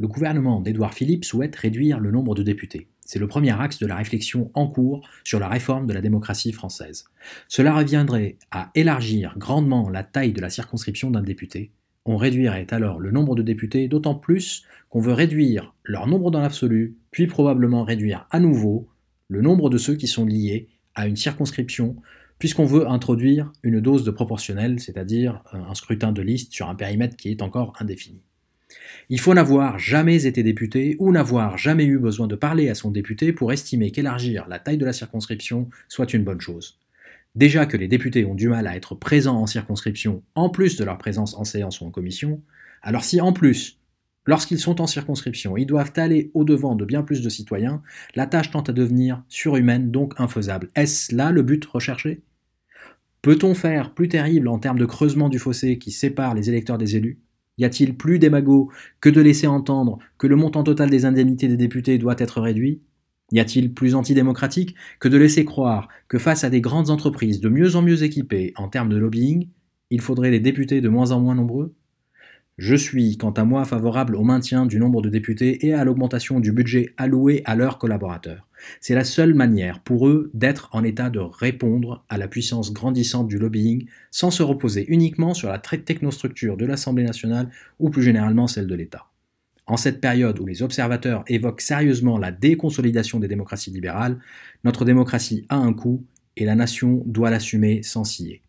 Le gouvernement d'Édouard Philippe souhaite réduire le nombre de députés. C'est le premier axe de la réflexion en cours sur la réforme de la démocratie française. Cela reviendrait à élargir grandement la taille de la circonscription d'un député. On réduirait alors le nombre de députés, d'autant plus qu'on veut réduire leur nombre dans l'absolu, puis probablement réduire à nouveau le nombre de ceux qui sont liés à une circonscription, puisqu'on veut introduire une dose de proportionnel, c'est-à-dire un scrutin de liste sur un périmètre qui est encore indéfini. Il faut n'avoir jamais été député ou n'avoir jamais eu besoin de parler à son député pour estimer qu'élargir la taille de la circonscription soit une bonne chose. Déjà que les députés ont du mal à être présents en circonscription en plus de leur présence en séance ou en commission, alors si en plus, lorsqu'ils sont en circonscription, ils doivent aller au-devant de bien plus de citoyens, la tâche tend à devenir surhumaine, donc infaisable. Est-ce là le but recherché? Peut-on faire plus terrible en termes de creusement du fossé qui sépare les électeurs des élus? Y a-t-il plus d'émago que de laisser entendre que le montant total des indemnités des députés doit être réduit? Y a-t-il plus antidémocratique que de laisser croire que face à des grandes entreprises de mieux en mieux équipées en termes de lobbying, il faudrait des députés de moins en moins nombreux? Je suis, quant à moi, favorable au maintien du nombre de députés et à l'augmentation du budget alloué à leurs collaborateurs. C'est la seule manière pour eux d'être en état de répondre à la puissance grandissante du lobbying sans se reposer uniquement sur la technostructure de l'Assemblée nationale ou plus généralement celle de l'État. En cette période où les observateurs évoquent sérieusement la déconsolidation des démocraties libérales, notre démocratie a un coût et la nation doit l'assumer sans scier.